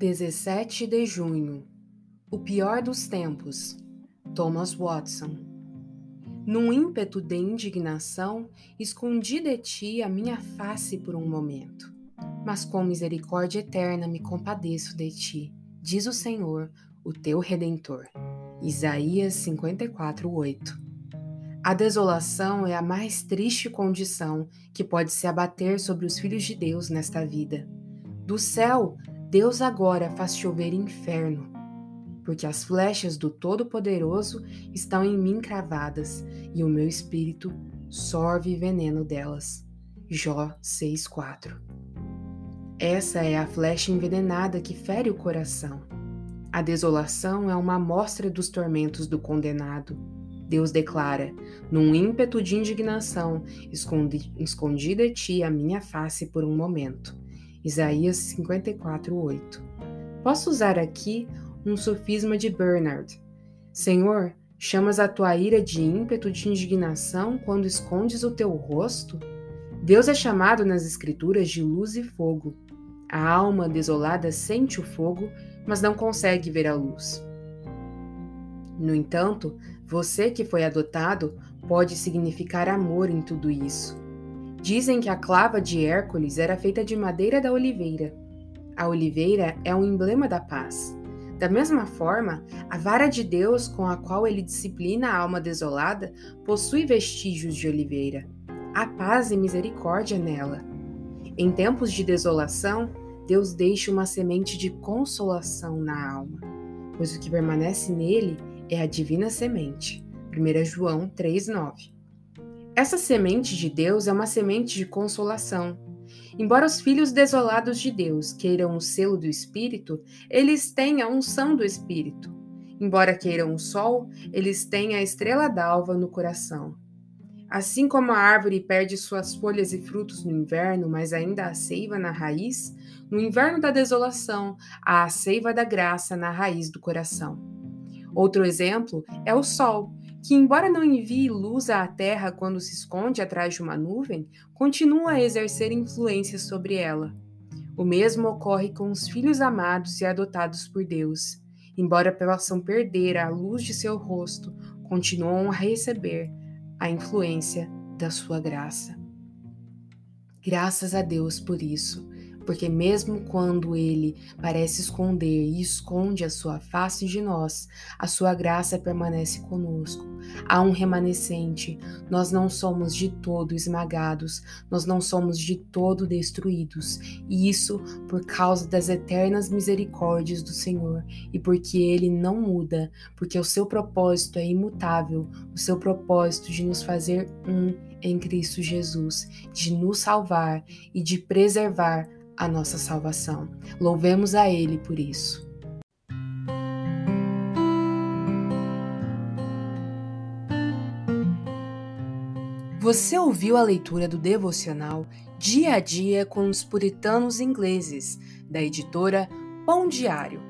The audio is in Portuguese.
17 de junho O pior dos tempos Thomas Watson Num ímpeto de indignação, escondi de ti a minha face por um momento. Mas com misericórdia eterna me compadeço de ti, diz o Senhor, o teu redentor. Isaías 54:8. A desolação é a mais triste condição que pode se abater sobre os filhos de Deus nesta vida. Do céu Deus agora faz chover inferno, porque as flechas do Todo-Poderoso estão em mim cravadas e o meu espírito sorve veneno delas. Jó 6,4 Essa é a flecha envenenada que fere o coração. A desolação é uma amostra dos tormentos do condenado. Deus declara: Num ímpeto de indignação, escondi, escondi de ti a minha face por um momento. Isaías 54, 8. Posso usar aqui um sofisma de Bernard. Senhor, chamas a tua ira de ímpeto de indignação quando escondes o teu rosto? Deus é chamado nas Escrituras de luz e fogo. A alma desolada sente o fogo, mas não consegue ver a luz. No entanto, você que foi adotado pode significar amor em tudo isso. Dizem que a clava de Hércules era feita de madeira da oliveira. A oliveira é um emblema da paz. Da mesma forma, a vara de Deus com a qual ele disciplina a alma desolada possui vestígios de oliveira. Há paz e misericórdia nela. Em tempos de desolação, Deus deixa uma semente de consolação na alma, pois o que permanece nele é a divina semente. 1 João 3,9 essa semente de Deus é uma semente de consolação. Embora os filhos desolados de Deus queiram o selo do Espírito, eles têm a unção do Espírito. Embora queiram o sol, eles têm a estrela d'alva no coração. Assim como a árvore perde suas folhas e frutos no inverno, mas ainda há seiva na raiz, no inverno da desolação há a seiva da graça na raiz do coração. Outro exemplo é o sol, que, embora não envie luz à Terra quando se esconde atrás de uma nuvem, continua a exercer influência sobre ela. O mesmo ocorre com os filhos amados e adotados por Deus. Embora possam perder a luz de seu rosto, continuam a receber a influência da sua graça. Graças a Deus por isso porque mesmo quando ele parece esconder e esconde a sua face de nós, a sua graça permanece conosco. Há um remanescente. Nós não somos de todo esmagados, nós não somos de todo destruídos. E isso por causa das eternas misericórdias do Senhor e porque ele não muda, porque o seu propósito é imutável, o seu propósito de nos fazer um em Cristo Jesus, de nos salvar e de preservar a nossa salvação. Louvemos a Ele por isso. Você ouviu a leitura do devocional Dia a Dia com os Puritanos Ingleses, da editora Pão Diário.